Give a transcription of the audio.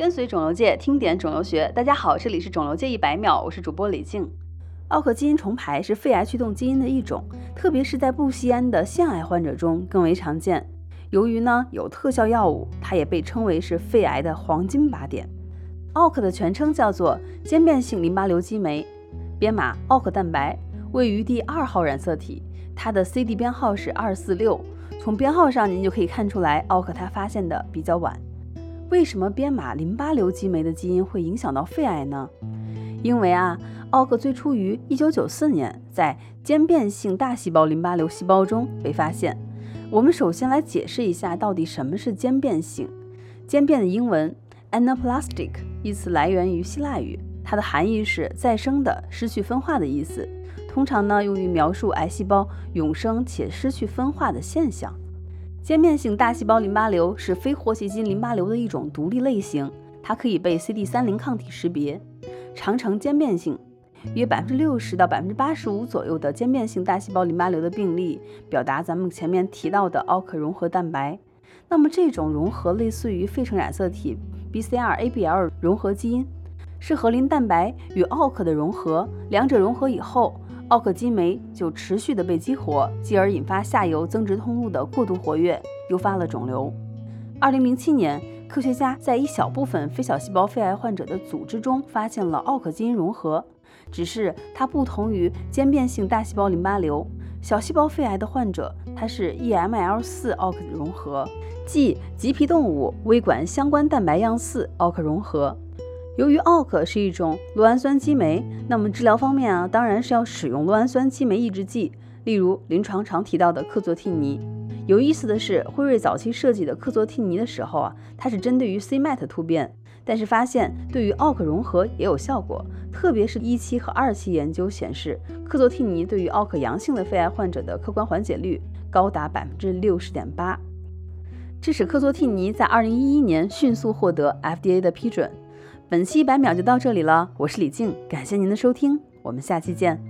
跟随肿瘤界听点肿瘤学，大家好，这里是肿瘤界一百秒，我是主播李静。奥克基因重排是肺癌驱动基因的一种，特别是在不吸烟的腺癌患者中更为常见。由于呢有特效药物，它也被称为是肺癌的黄金靶点。奥克的全称叫做间变性淋巴瘤激酶，编码奥克蛋白，位于第二号染色体，它的 CD 编号是二四六。从编号上您就可以看出来，奥克它发现的比较晚。为什么编码淋巴瘤激酶的基因会影响到肺癌呢？因为啊，奥克最初于1994年在间变性大细胞淋巴瘤细胞中被发现。我们首先来解释一下，到底什么是间变性？间变的英文 anaplastic 一词来源于希腊语，它的含义是再生的、失去分化的意思，通常呢用于描述癌细胞永生且失去分化的现象。间变性大细胞淋巴瘤是非活细菌淋巴瘤的一种独立类型，它可以被 CD30 抗体识别，常呈间变性。约百分之六十到百分之八十五左右的间变性大细胞淋巴瘤的病例表达咱们前面提到的奥克融合蛋白。那么这种融合类似于费城染色体 BCR-ABL 融合基因，是核磷蛋白与奥克的融合，两者融合以后。奥克激酶就持续的被激活，继而引发下游增殖通路的过度活跃，诱发了肿瘤。二零零七年，科学家在一小部分非小细胞肺癌患者的组织中发现了奥克基因融合，只是它不同于间变性大细胞淋巴瘤，小细胞肺癌的患者它是 EML 四奥克融合，即棘皮动物微管相关蛋白样四奥克融合。由于奥克是一种酪氨酸激酶，那么治疗方面啊，当然是要使用酪氨酸激酶抑制剂，例如临床常提到的克唑替尼。有意思的是，辉瑞早期设计的克唑替尼的时候啊，它是针对于 c-MET 突变，但是发现对于奥克融合也有效果，特别是一期和二期研究显示，克唑替尼对于奥克阳性的肺癌患者的客观缓解率高达百分之六十点八，这使克唑替尼在二零一一年迅速获得 FDA 的批准。本期一百秒就到这里了，我是李静，感谢您的收听，我们下期见。